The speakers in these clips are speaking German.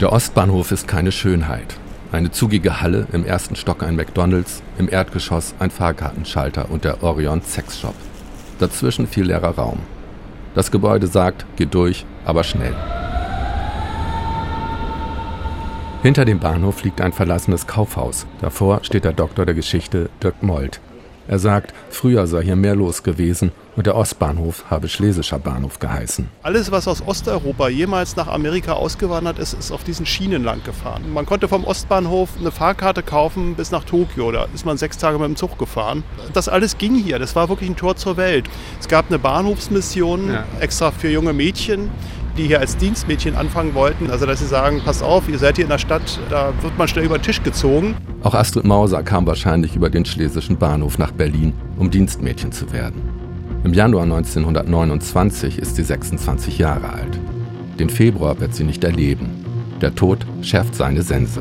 Der Ostbahnhof ist keine Schönheit. Eine zugige Halle, im ersten Stock ein McDonalds, im Erdgeschoss ein Fahrkartenschalter und der Orion Sex Shop. Dazwischen viel leerer Raum. Das Gebäude sagt, geh durch, aber schnell. Hinter dem Bahnhof liegt ein verlassenes Kaufhaus. Davor steht der Doktor der Geschichte Dirk Molt. Er sagt, früher sei hier mehr los gewesen und der Ostbahnhof habe Schlesischer Bahnhof geheißen. Alles, was aus Osteuropa jemals nach Amerika ausgewandert ist, ist auf diesen Schienen lang gefahren. Man konnte vom Ostbahnhof eine Fahrkarte kaufen bis nach Tokio. Da ist man sechs Tage mit dem Zug gefahren. Das alles ging hier. Das war wirklich ein Tor zur Welt. Es gab eine Bahnhofsmission ja. extra für junge Mädchen die hier als Dienstmädchen anfangen wollten. Also dass sie sagen, passt auf, ihr seid hier in der Stadt, da wird man schnell über den Tisch gezogen. Auch Astrid Mauser kam wahrscheinlich über den Schlesischen Bahnhof nach Berlin, um Dienstmädchen zu werden. Im Januar 1929 ist sie 26 Jahre alt. Den Februar wird sie nicht erleben. Der Tod schärft seine Sense.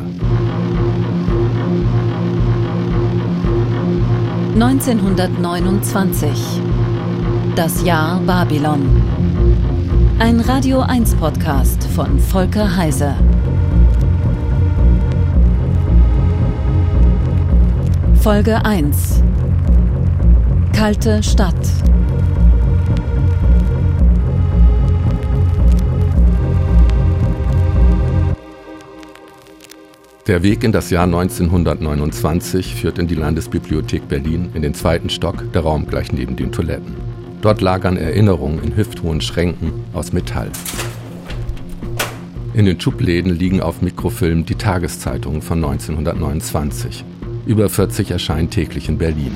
1929. Das Jahr Babylon. Ein Radio 1 Podcast von Volker Heise. Folge 1. Kalte Stadt. Der Weg in das Jahr 1929 führt in die Landesbibliothek Berlin in den zweiten Stock, der Raum gleich neben den Toiletten. Dort lagern Erinnerungen in hüfthohen Schränken aus Metall. In den Schubläden liegen auf Mikrofilm die Tageszeitungen von 1929. Über 40 erscheinen täglich in Berlin.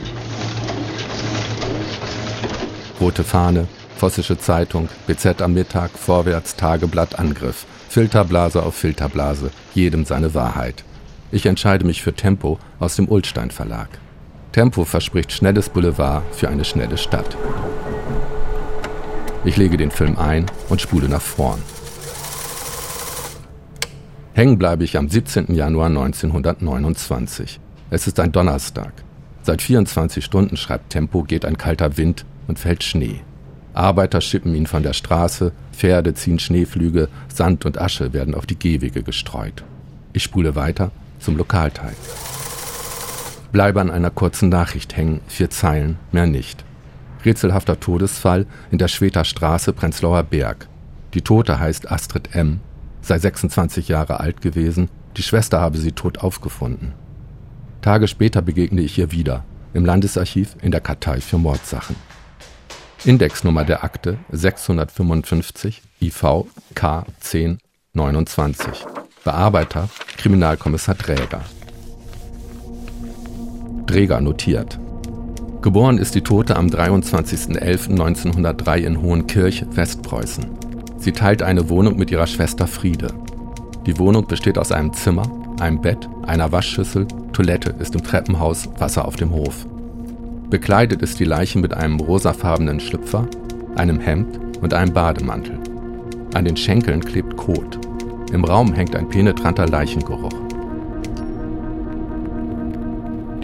Rote Fahne, Vossische Zeitung, BZ am Mittag, Vorwärts, Tageblatt, Angriff. Filterblase auf Filterblase, jedem seine Wahrheit. Ich entscheide mich für Tempo aus dem Ulstein Verlag. Tempo verspricht schnelles Boulevard für eine schnelle Stadt. Ich lege den Film ein und spule nach vorn. Hängen bleibe ich am 17. Januar 1929. Es ist ein Donnerstag. Seit 24 Stunden, schreibt Tempo, geht ein kalter Wind und fällt Schnee. Arbeiter schippen ihn von der Straße, Pferde ziehen Schneeflüge, Sand und Asche werden auf die Gehwege gestreut. Ich spule weiter zum Lokalteil. Bleibe an einer kurzen Nachricht hängen, vier Zeilen, mehr nicht. Rätselhafter Todesfall in der Schweter Straße, Prenzlauer Berg. Die Tote heißt Astrid M., sei 26 Jahre alt gewesen, die Schwester habe sie tot aufgefunden. Tage später begegne ich ihr wieder, im Landesarchiv in der Kartei für Mordsachen. Indexnummer der Akte 655 IV K 1029. Bearbeiter Kriminalkommissar Dräger. Dräger notiert. Geboren ist die Tote am 23.11.1903 in Hohenkirch, Westpreußen. Sie teilt eine Wohnung mit ihrer Schwester Friede. Die Wohnung besteht aus einem Zimmer, einem Bett, einer Waschschüssel, Toilette ist im Treppenhaus, Wasser auf dem Hof. Bekleidet ist die Leiche mit einem rosafarbenen Schlüpfer, einem Hemd und einem Bademantel. An den Schenkeln klebt Kot. Im Raum hängt ein penetranter Leichengeruch.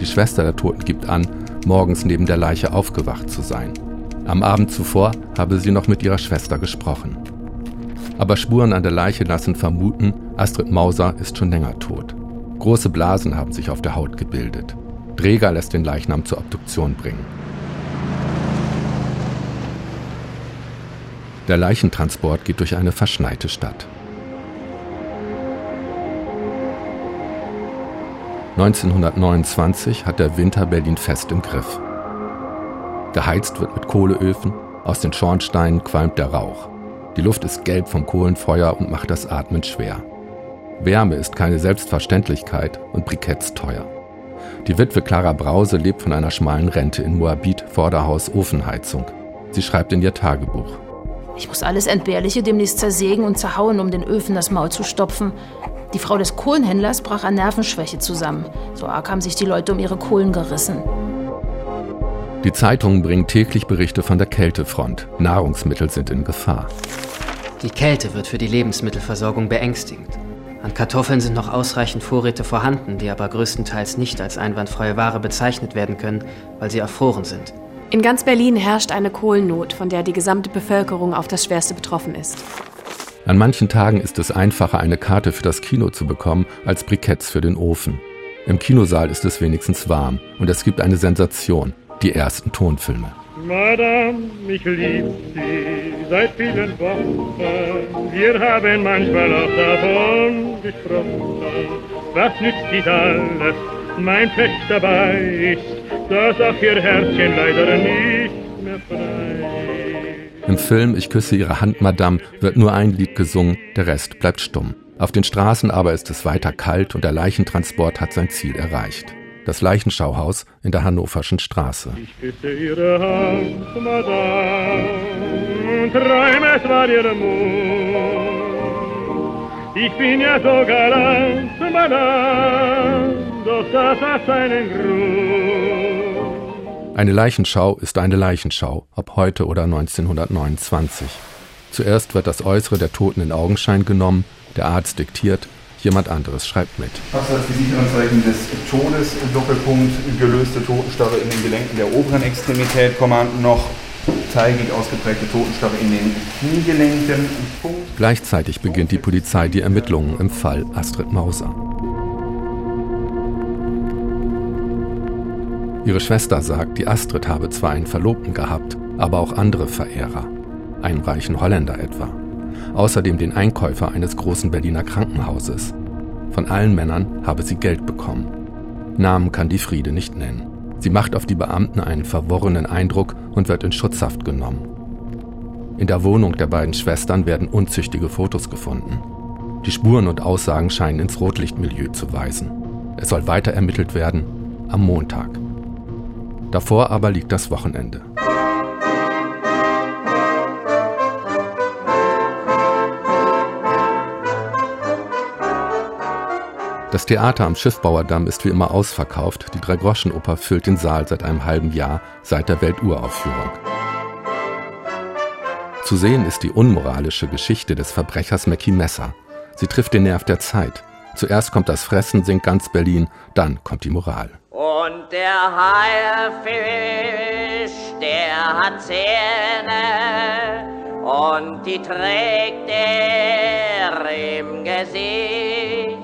Die Schwester der Toten gibt an, morgens neben der Leiche aufgewacht zu sein. Am Abend zuvor habe sie noch mit ihrer Schwester gesprochen. Aber Spuren an der Leiche lassen vermuten, Astrid Mauser ist schon länger tot. Große Blasen haben sich auf der Haut gebildet. Dräger lässt den Leichnam zur Obduktion bringen. Der Leichentransport geht durch eine verschneite Stadt. 1929 hat der Winter Berlin fest im Griff. Geheizt wird mit Kohleöfen, aus den Schornsteinen qualmt der Rauch. Die Luft ist gelb vom Kohlenfeuer und macht das Atmen schwer. Wärme ist keine Selbstverständlichkeit und Briketts teuer. Die Witwe Clara Brause lebt von einer schmalen Rente in Moabit, Vorderhaus, Ofenheizung. Sie schreibt in ihr Tagebuch. Ich muss alles Entbehrliche demnächst zersägen und zerhauen, um den Öfen das Maul zu stopfen. Die Frau des Kohlenhändlers brach an Nervenschwäche zusammen. So arg haben sich die Leute um ihre Kohlen gerissen. Die Zeitungen bringen täglich Berichte von der Kältefront. Nahrungsmittel sind in Gefahr. Die Kälte wird für die Lebensmittelversorgung beängstigend. An Kartoffeln sind noch ausreichend Vorräte vorhanden, die aber größtenteils nicht als einwandfreie Ware bezeichnet werden können, weil sie erfroren sind. In ganz Berlin herrscht eine Kohlennot, von der die gesamte Bevölkerung auf das Schwerste betroffen ist. An manchen Tagen ist es einfacher, eine Karte für das Kino zu bekommen, als Briketts für den Ofen. Im Kinosaal ist es wenigstens warm und es gibt eine Sensation, die ersten Tonfilme. Madame, ich lieb Sie seit vielen Wochen. Wir haben manchmal auch davon gesprochen. Was nützt dies alles? Mein Pech dabei ist, dass auch Ihr Herzchen leider nicht mehr frei. Im Film Ich küsse Ihre Hand, Madame, wird nur ein Lied gesungen, der Rest bleibt stumm. Auf den Straßen aber ist es weiter kalt und der Leichentransport hat sein Ziel erreicht. Das Leichenschauhaus in der Hannoverschen Straße. Ich küsse Ihre Hand, Madame, und träume, es war Ihr Mund. Ich bin ja so galant, Madame, doch das hat seinen Grund. Eine Leichenschau ist eine Leichenschau, ob heute oder 1929. Zuerst wird das Äußere der Toten in Augenschein genommen, der Arzt diktiert, jemand anderes schreibt mit. Was das Visiteranzeichen des Todes, Doppelpunkt, gelöste Totenstarre in den Gelenken der oberen Extremität, noch zeigig ausgeprägte Totenstarre in den Kniegelenken. Gleichzeitig beginnt die Polizei die Ermittlungen im Fall Astrid Mauser. Ihre Schwester sagt, die Astrid habe zwar einen Verlobten gehabt, aber auch andere Verehrer. Einen reichen Holländer etwa. Außerdem den Einkäufer eines großen Berliner Krankenhauses. Von allen Männern habe sie Geld bekommen. Namen kann die Friede nicht nennen. Sie macht auf die Beamten einen verworrenen Eindruck und wird in Schutzhaft genommen. In der Wohnung der beiden Schwestern werden unzüchtige Fotos gefunden. Die Spuren und Aussagen scheinen ins Rotlichtmilieu zu weisen. Es soll weiter ermittelt werden am Montag. Davor aber liegt das Wochenende. Das Theater am Schiffbauerdamm ist wie immer ausverkauft. Die Dreigroschenoper füllt den Saal seit einem halben Jahr, seit der Welturaufführung. Zu sehen ist die unmoralische Geschichte des Verbrechers Mackie Messer. Sie trifft den Nerv der Zeit. Zuerst kommt das Fressen, singt ganz Berlin, dann kommt die Moral. Und der Haifisch, der hat Zähne und die trägt er im Gesicht.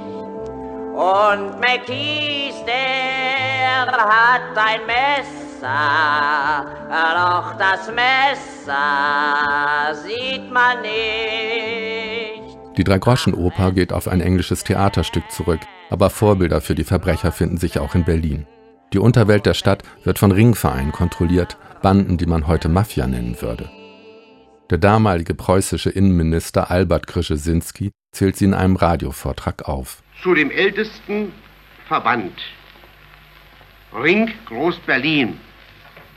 Und Mackies, der hat ein Messer, doch das Messer sieht man nicht. Die Dreigroschenoper geht auf ein englisches Theaterstück zurück, aber Vorbilder für die Verbrecher finden sich auch in Berlin. Die Unterwelt der Stadt wird von Ringvereinen kontrolliert, Banden, die man heute Mafia nennen würde. Der damalige preußische Innenminister Albert Krzesinski zählt sie in einem Radiovortrag auf zu dem ältesten Verband Ring Groß-Berlin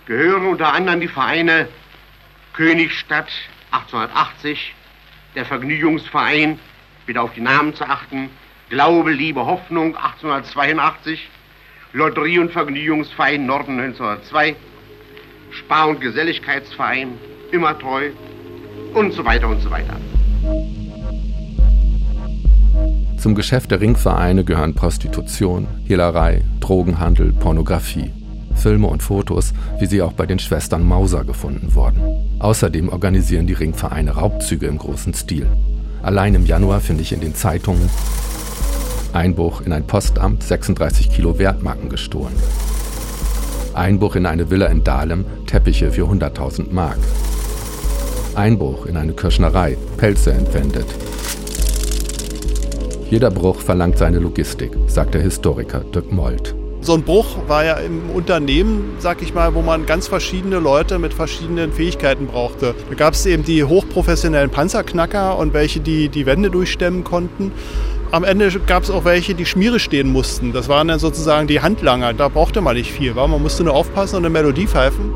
gehören unter anderem die Vereine Königstadt 1880, der Vergnügungsverein, bitte auf die Namen zu achten, Glaube, Liebe, Hoffnung 1882, Lotterie- und Vergnügungsverein Norden 1902, Spar- und Geselligkeitsverein, immer treu und so weiter und so weiter. Zum Geschäft der Ringvereine gehören Prostitution, Hehlerei, Drogenhandel, Pornografie. Filme und Fotos, wie sie auch bei den Schwestern Mauser gefunden wurden. Außerdem organisieren die Ringvereine Raubzüge im großen Stil. Allein im Januar finde ich in den Zeitungen Einbruch in ein Postamt, 36 Kilo Wertmarken gestohlen. Einbruch in eine Villa in Dahlem, Teppiche für 100.000 Mark. Einbruch in eine Kirschnerei, Pelze entwendet. Jeder Bruch verlangt seine Logistik, sagt der Historiker Dirk Molt. So ein Bruch war ja im Unternehmen, sag ich mal, wo man ganz verschiedene Leute mit verschiedenen Fähigkeiten brauchte. Da gab es eben die hochprofessionellen Panzerknacker und welche, die die Wände durchstemmen konnten. Am Ende gab es auch welche, die Schmiere stehen mussten. Das waren dann sozusagen die Handlanger. Da brauchte man nicht viel. War? Man musste nur aufpassen und eine Melodie pfeifen.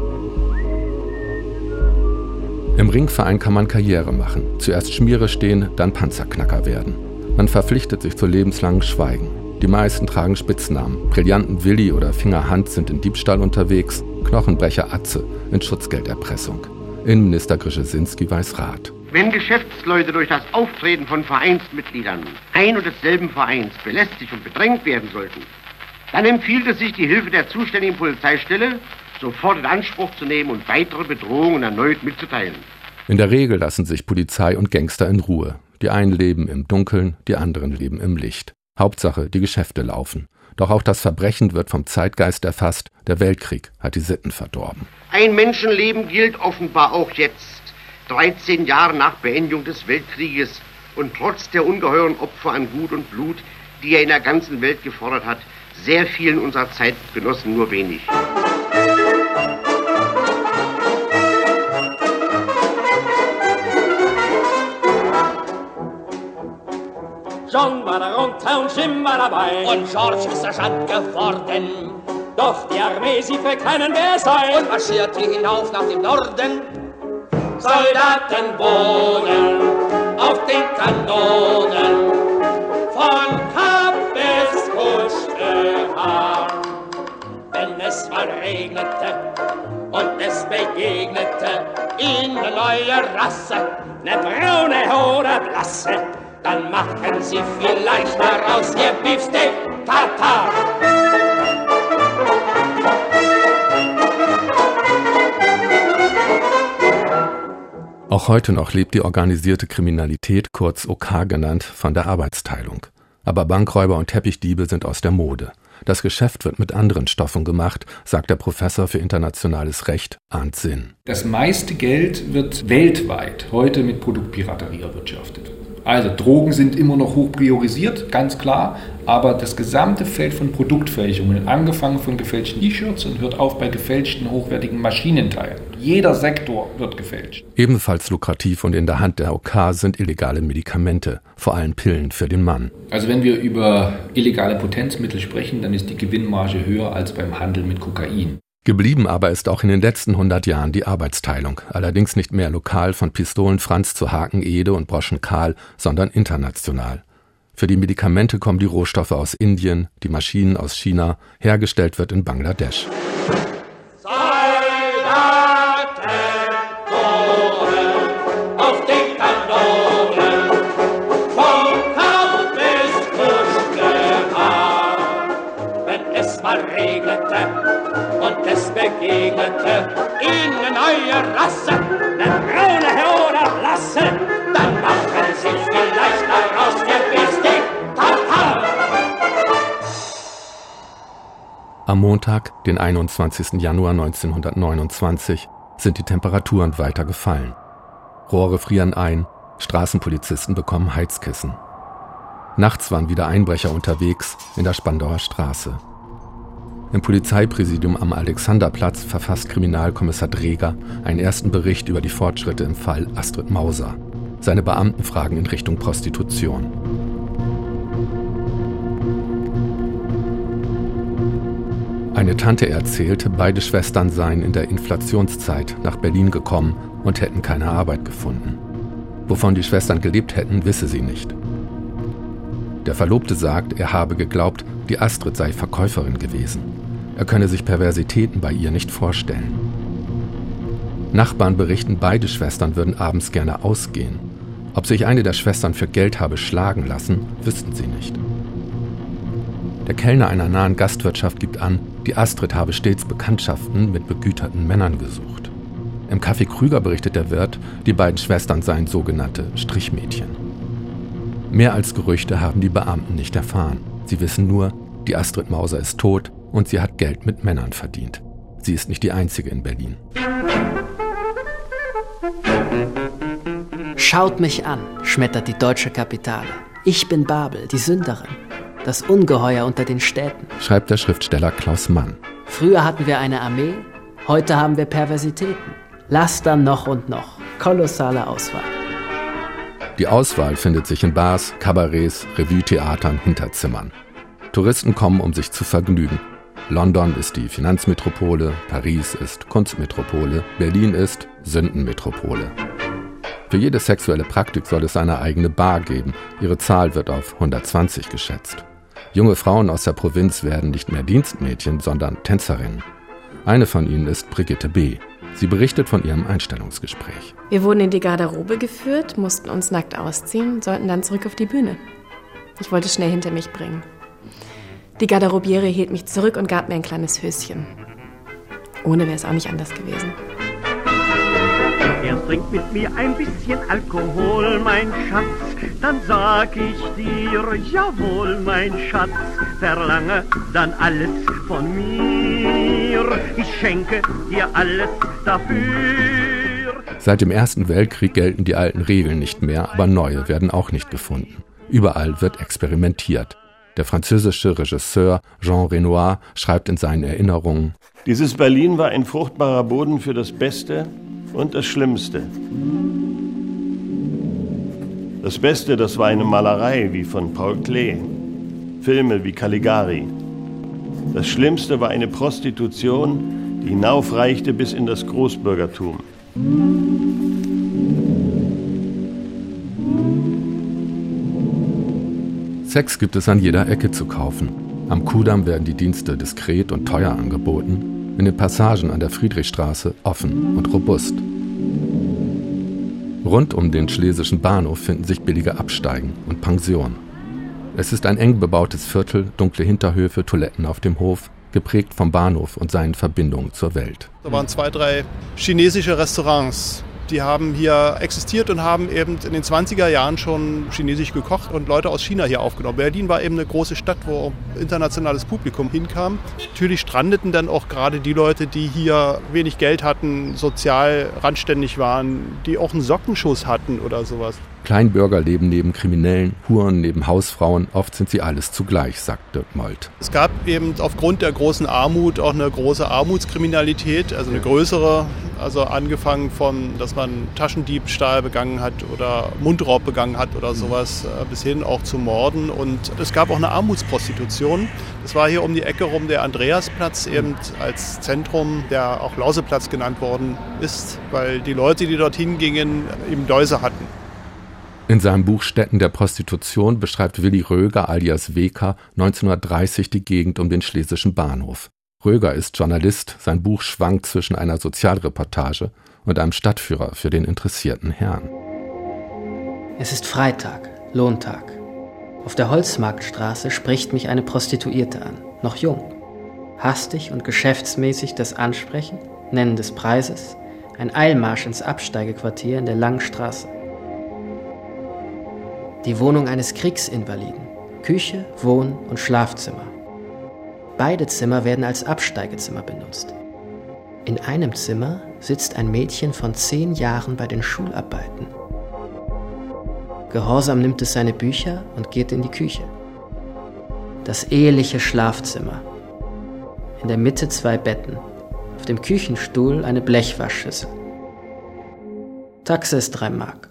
Im Ringverein kann man Karriere machen. Zuerst Schmiere stehen, dann Panzerknacker werden. Man verpflichtet sich zu lebenslangen Schweigen. Die meisten tragen Spitznamen. Brillanten Willi oder Fingerhand sind in Diebstahl unterwegs, Knochenbrecher Atze in Schutzgelderpressung. Innenminister Grzesinski weiß Rat. Wenn Geschäftsleute durch das Auftreten von Vereinsmitgliedern ein und desselben Vereins belästigt und bedrängt werden sollten, dann empfiehlt es sich, die Hilfe der zuständigen Polizeistelle sofort in Anspruch zu nehmen und weitere Bedrohungen erneut mitzuteilen. In der Regel lassen sich Polizei und Gangster in Ruhe. Die einen leben im Dunkeln, die anderen leben im Licht. Hauptsache, die Geschäfte laufen. Doch auch das Verbrechen wird vom Zeitgeist erfasst. Der Weltkrieg hat die Sitten verdorben. Ein Menschenleben gilt offenbar auch jetzt, 13 Jahre nach Beendigung des Weltkrieges und trotz der ungeheuren Opfer an Gut und Blut, die er in der ganzen Welt gefordert hat, sehr vielen unserer Zeitgenossen nur wenig. John war darunter und Jim war dabei. Und George ist Sergeant geworden. Doch die Armee, sie verkennen, wer sei. Und marschierte hinauf nach dem Norden. Soldaten wohnen auf den Kanonen. Von Kap bis Kuschelhahn. Wenn es mal regnete und es begegnete in eine neue Rasse, ne braune oder blasse, dann machen Sie vielleicht daraus Ihr Beefsteak Tartar. Auch heute noch lebt die organisierte Kriminalität, kurz OK genannt, von der Arbeitsteilung. Aber Bankräuber und Teppichdiebe sind aus der Mode. Das Geschäft wird mit anderen Stoffen gemacht, sagt der Professor für internationales Recht Arndt Sinn. Das meiste Geld wird weltweit heute mit Produktpiraterie erwirtschaftet. Also Drogen sind immer noch hoch priorisiert, ganz klar, aber das gesamte Feld von Produktfälschungen, angefangen von gefälschten T-Shirts und hört auf bei gefälschten hochwertigen Maschinenteilen. Jeder Sektor wird gefälscht. Ebenfalls lukrativ und in der Hand der OK sind illegale Medikamente, vor allem Pillen für den Mann. Also wenn wir über illegale Potenzmittel sprechen, dann ist die Gewinnmarge höher als beim Handel mit Kokain. Geblieben aber ist auch in den letzten 100 Jahren die Arbeitsteilung, allerdings nicht mehr lokal von Pistolen Franz zu Haken Ede und Broschen Karl, sondern international. Für die Medikamente kommen die Rohstoffe aus Indien, die Maschinen aus China, hergestellt wird in Bangladesch. Begegnete in eine neue Rasse, eine braune oder blasse, dann machen sie vielleicht daraus Besteck Tartar. Am Montag, den 21. Januar 1929, sind die Temperaturen weiter gefallen. Rohre frieren ein, Straßenpolizisten bekommen Heizkissen. Nachts waren wieder Einbrecher unterwegs in der Spandauer Straße. Im Polizeipräsidium am Alexanderplatz verfasst Kriminalkommissar Dreger einen ersten Bericht über die Fortschritte im Fall Astrid Mauser. Seine Beamten fragen in Richtung Prostitution. Eine Tante erzählte, beide Schwestern seien in der Inflationszeit nach Berlin gekommen und hätten keine Arbeit gefunden. Wovon die Schwestern gelebt hätten, wisse sie nicht. Der Verlobte sagt, er habe geglaubt, die Astrid sei Verkäuferin gewesen. Er könne sich Perversitäten bei ihr nicht vorstellen. Nachbarn berichten, beide Schwestern würden abends gerne ausgehen. Ob sich eine der Schwestern für Geld habe schlagen lassen, wüssten sie nicht. Der Kellner einer nahen Gastwirtschaft gibt an, die Astrid habe stets Bekanntschaften mit begüterten Männern gesucht. Im Café Krüger berichtet der Wirt, die beiden Schwestern seien sogenannte Strichmädchen. Mehr als Gerüchte haben die Beamten nicht erfahren. Sie wissen nur, die Astrid Mauser ist tot und sie hat Geld mit Männern verdient. Sie ist nicht die einzige in Berlin. Schaut mich an, schmettert die deutsche Kapitale. Ich bin Babel, die Sünderin. Das Ungeheuer unter den Städten. Schreibt der Schriftsteller Klaus Mann. Früher hatten wir eine Armee, heute haben wir Perversitäten. Laster noch und noch. Kolossale Auswahl. Die Auswahl findet sich in Bars, Kabarets, Revue-Theatern, Hinterzimmern. Touristen kommen, um sich zu vergnügen. London ist die Finanzmetropole, Paris ist Kunstmetropole, Berlin ist Sündenmetropole. Für jede sexuelle Praktik soll es eine eigene Bar geben. Ihre Zahl wird auf 120 geschätzt. Junge Frauen aus der Provinz werden nicht mehr Dienstmädchen, sondern Tänzerinnen. Eine von ihnen ist Brigitte B. Sie berichtet von ihrem Einstellungsgespräch. Wir wurden in die Garderobe geführt, mussten uns nackt ausziehen, sollten dann zurück auf die Bühne. Ich wollte es schnell hinter mich bringen. Die Garderobiere hielt mich zurück und gab mir ein kleines Höschen. Ohne wäre es auch nicht anders gewesen. Er trinkt mit mir ein bisschen Alkohol, mein Schatz. dann sag ich dir, jawohl, mein Schatz, verlange dann alles von mir. Ich schenke dir alles dafür. Seit dem Ersten Weltkrieg gelten die alten Regeln nicht mehr, aber neue werden auch nicht gefunden. Überall wird experimentiert. Der französische Regisseur Jean Renoir schreibt in seinen Erinnerungen, Dieses Berlin war ein fruchtbarer Boden für das Beste und das Schlimmste. Das Beste, das war eine Malerei wie von Paul Klee, Filme wie Caligari. Das Schlimmste war eine Prostitution, hinaufreichte bis in das Großbürgertum. Sex gibt es an jeder Ecke zu kaufen. Am Kudamm werden die Dienste diskret und teuer angeboten, in den Passagen an der Friedrichstraße offen und robust. Rund um den Schlesischen Bahnhof finden sich billige Absteigen und Pensionen. Es ist ein eng bebautes Viertel, dunkle Hinterhöfe, Toiletten auf dem Hof, geprägt vom Bahnhof und seinen Verbindungen zur Welt. Da waren zwei, drei chinesische Restaurants. Die haben hier existiert und haben eben in den 20er Jahren schon chinesisch gekocht und Leute aus China hier aufgenommen. Berlin war eben eine große Stadt, wo internationales Publikum hinkam. Natürlich strandeten dann auch gerade die Leute, die hier wenig Geld hatten, sozial randständig waren, die auch einen Sockenschuss hatten oder sowas. Kleinbürger leben neben Kriminellen, Huren neben Hausfrauen, oft sind sie alles zugleich, sagte Molt. Es gab eben aufgrund der großen Armut auch eine große Armutskriminalität, also eine größere, also angefangen von, dass man Taschendiebstahl begangen hat oder Mundraub begangen hat oder sowas, äh, bis hin auch zu Morden. Und es gab auch eine Armutsprostitution. Das war hier um die Ecke rum der Andreasplatz eben als Zentrum, der auch Lauseplatz genannt worden ist, weil die Leute, die dorthin gingen, eben Läuse hatten. In seinem Buch Städten der Prostitution beschreibt Willi Röger alias Weker 1930 die Gegend um den Schlesischen Bahnhof. Röger ist Journalist, sein Buch schwankt zwischen einer Sozialreportage und einem Stadtführer für den interessierten Herrn. Es ist Freitag, Lohntag. Auf der Holzmarktstraße spricht mich eine Prostituierte an, noch jung. Hastig und geschäftsmäßig das Ansprechen, Nennen des Preises, ein Eilmarsch ins Absteigequartier in der langen Straße. Die Wohnung eines Kriegsinvaliden. Küche, Wohn- und Schlafzimmer. Beide Zimmer werden als Absteigezimmer benutzt. In einem Zimmer sitzt ein Mädchen von zehn Jahren bei den Schularbeiten. Gehorsam nimmt es seine Bücher und geht in die Küche. Das eheliche Schlafzimmer. In der Mitte zwei Betten. Auf dem Küchenstuhl eine Blechwaschschüssel. Taxe ist drei Mark.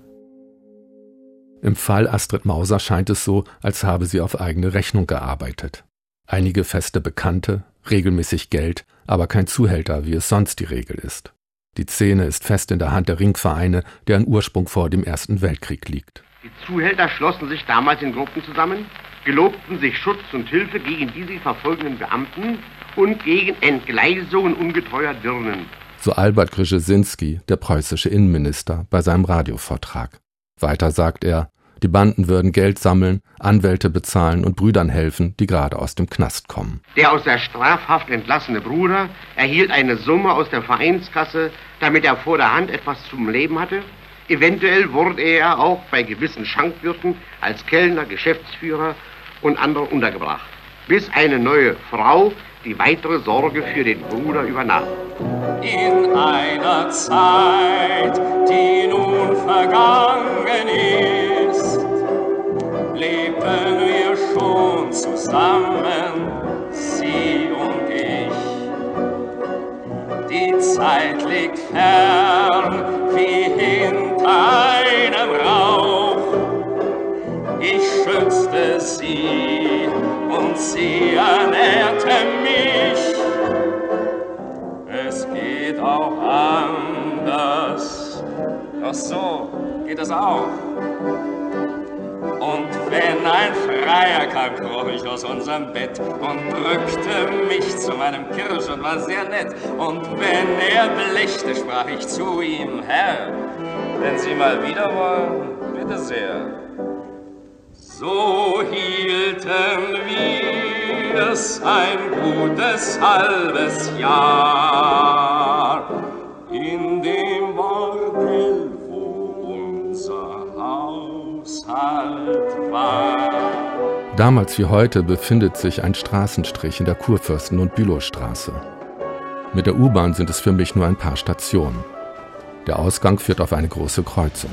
Im Fall Astrid Mauser scheint es so, als habe sie auf eigene Rechnung gearbeitet. Einige feste Bekannte, regelmäßig Geld, aber kein Zuhälter, wie es sonst die Regel ist. Die Szene ist fest in der Hand der Ringvereine, deren Ursprung vor dem Ersten Weltkrieg liegt. Die Zuhälter schlossen sich damals in Gruppen zusammen, gelobten sich Schutz und Hilfe gegen die sie verfolgenden Beamten und gegen Entgleisungen ungetreuer Dirnen. So Albert Grzesinski, der preußische Innenminister, bei seinem Radiovortrag. Weiter sagt er, die Banden würden Geld sammeln, Anwälte bezahlen und Brüdern helfen, die gerade aus dem Knast kommen. Der aus der Strafhaft entlassene Bruder erhielt eine Summe aus der Vereinskasse, damit er vor der Hand etwas zum Leben hatte. Eventuell wurde er auch bei gewissen Schankwirten als Kellner, Geschäftsführer und andere untergebracht, bis eine neue Frau die weitere Sorge für den Bruder übernahm. In einer Zeit, die nun vergangen ist, lebten wir schon zusammen, sie und ich. Die Zeit liegt fern wie hinter einem Rauch. Ich schützte sie und sie ernährte mich. Es geht auch anders. Ach so, geht es auch. Und wenn ein Freier kam, ich aus unserem Bett und drückte mich zu meinem Kirsch und war sehr nett. Und wenn er blächte, sprach ich zu ihm, Herr, wenn Sie mal wieder wollen, bitte sehr. So hielten wir's ein gutes halbes Jahr Damals wie heute befindet sich ein Straßenstrich in der Kurfürsten- und Bülowstraße. Mit der U-Bahn sind es für mich nur ein paar Stationen. Der Ausgang führt auf eine große Kreuzung.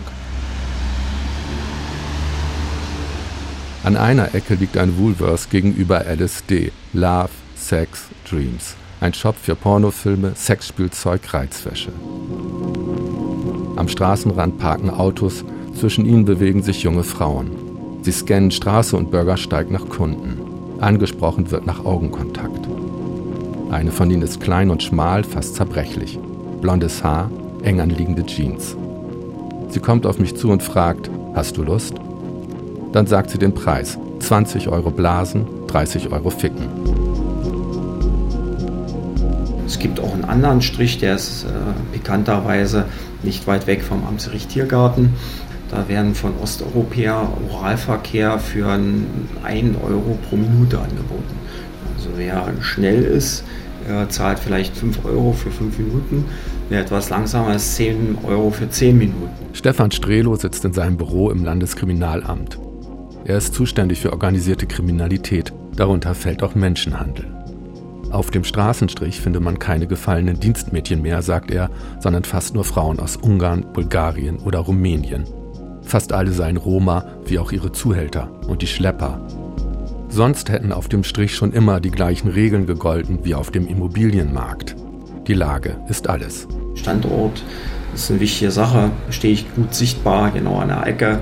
An einer Ecke liegt ein Woolworths gegenüber LSD, Love, Sex, Dreams. Ein Shop für Pornofilme, Sexspielzeug, Reizwäsche. Am Straßenrand parken Autos, zwischen ihnen bewegen sich junge Frauen. Sie scannen Straße und Bürgersteig nach Kunden. Angesprochen wird nach Augenkontakt. Eine von ihnen ist klein und schmal, fast zerbrechlich. Blondes Haar, eng anliegende Jeans. Sie kommt auf mich zu und fragt, hast du Lust? Dann sagt sie den Preis. 20 Euro Blasen, 30 Euro Ficken. Es gibt auch einen anderen Strich, der ist äh, bekannterweise nicht weit weg vom Amtsgericht Tiergarten. Da werden von Osteuropäer Oralverkehr für 1 Euro pro Minute angeboten. Also wer schnell ist, äh, zahlt vielleicht 5 Euro für 5 Minuten. Wer etwas langsamer ist, 10 Euro für 10 Minuten. Stefan Strelo sitzt in seinem Büro im Landeskriminalamt. Er ist zuständig für organisierte Kriminalität, darunter fällt auch Menschenhandel. Auf dem Straßenstrich finde man keine gefallenen Dienstmädchen mehr, sagt er, sondern fast nur Frauen aus Ungarn, Bulgarien oder Rumänien. Fast alle seien Roma, wie auch ihre Zuhälter und die Schlepper. Sonst hätten auf dem Strich schon immer die gleichen Regeln gegolten wie auf dem Immobilienmarkt. Die Lage ist alles. Standort ist eine wichtige Sache. Stehe ich gut sichtbar, genau an der Ecke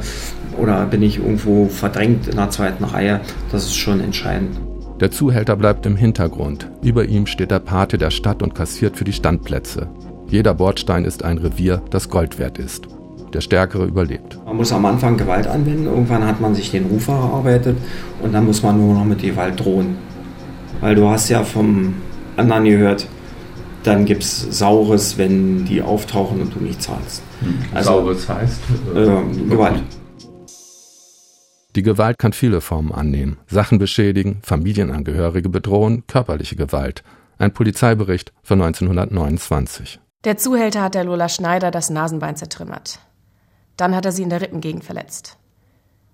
oder bin ich irgendwo verdrängt in der zweiten Reihe? Das ist schon entscheidend. Der Zuhälter bleibt im Hintergrund. Über ihm steht der Pate der Stadt und kassiert für die Standplätze. Jeder Bordstein ist ein Revier, das Gold wert ist. Der Stärkere überlebt. Man muss am Anfang Gewalt anwenden, irgendwann hat man sich den Ruf erarbeitet und dann muss man nur noch mit Gewalt drohen. Weil du hast ja vom anderen gehört, dann gibt es Saures, wenn die auftauchen und du nicht zahlst. Hm. Also, Saures heißt? Äh, Gewalt. Die Gewalt kann viele Formen annehmen. Sachen beschädigen, Familienangehörige bedrohen, körperliche Gewalt. Ein Polizeibericht von 1929. Der Zuhälter hat der Lola Schneider das Nasenbein zertrümmert. Dann hat er sie in der Rippengegend verletzt.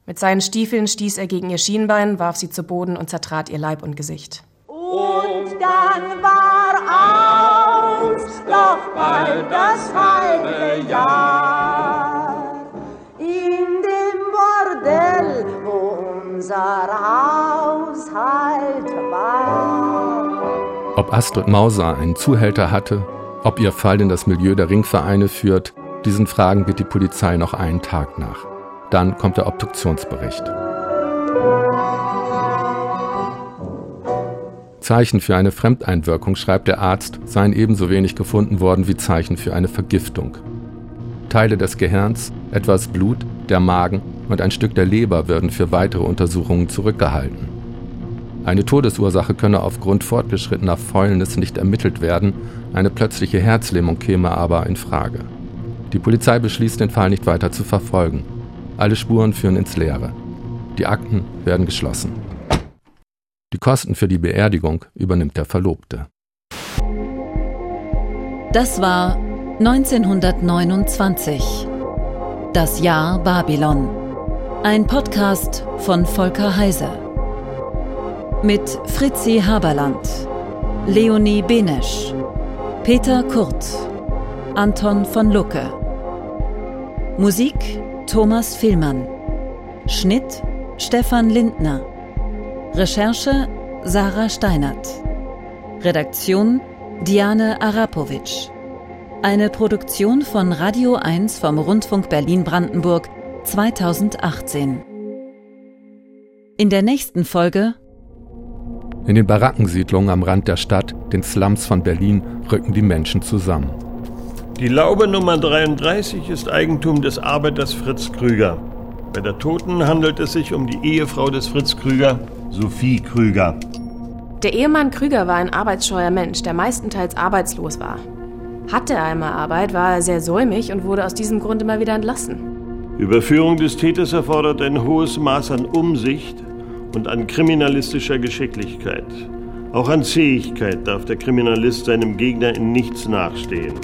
Mit seinen Stiefeln stieß er gegen ihr Schienbein, warf sie zu Boden und zertrat ihr Leib und Gesicht. Und dann war aus doch bald das halbe Jahr in dem Bordell, wo unser Haushalt war. Ob Astrid Mauser einen Zuhälter hatte, ob ihr Fall in das Milieu der Ringvereine führt, diesen Fragen geht die Polizei noch einen Tag nach. Dann kommt der Obduktionsbericht. Zeichen für eine Fremdeinwirkung, schreibt der Arzt, seien ebenso wenig gefunden worden wie Zeichen für eine Vergiftung. Teile des Gehirns, etwas Blut, der Magen und ein Stück der Leber würden für weitere Untersuchungen zurückgehalten. Eine Todesursache könne aufgrund fortgeschrittener Fäulnis nicht ermittelt werden, eine plötzliche Herzlähmung käme aber in Frage. Die Polizei beschließt, den Fall nicht weiter zu verfolgen. Alle Spuren führen ins Leere. Die Akten werden geschlossen. Die Kosten für die Beerdigung übernimmt der Verlobte. Das war 1929. Das Jahr Babylon. Ein Podcast von Volker Heise. Mit Fritzi Haberland, Leonie Benesch, Peter Kurt, Anton von Lucke. Musik Thomas Villmann. Schnitt Stefan Lindner. Recherche Sarah Steinert. Redaktion Diane Arapovic. Eine Produktion von Radio 1 vom Rundfunk Berlin-Brandenburg 2018. In der nächsten Folge In den Barackensiedlungen am Rand der Stadt, den Slums von Berlin, rücken die Menschen zusammen. Die Laube Nummer 33 ist Eigentum des Arbeiters Fritz Krüger. Bei der Toten handelt es sich um die Ehefrau des Fritz Krüger, Sophie Krüger. Der Ehemann Krüger war ein arbeitsscheuer Mensch, der meistenteils arbeitslos war. Hatte er einmal Arbeit, war er sehr säumig und wurde aus diesem Grund immer wieder entlassen. Überführung des Täters erfordert ein hohes Maß an Umsicht und an kriminalistischer Geschicklichkeit. Auch an Zähigkeit darf der Kriminalist seinem Gegner in nichts nachstehen.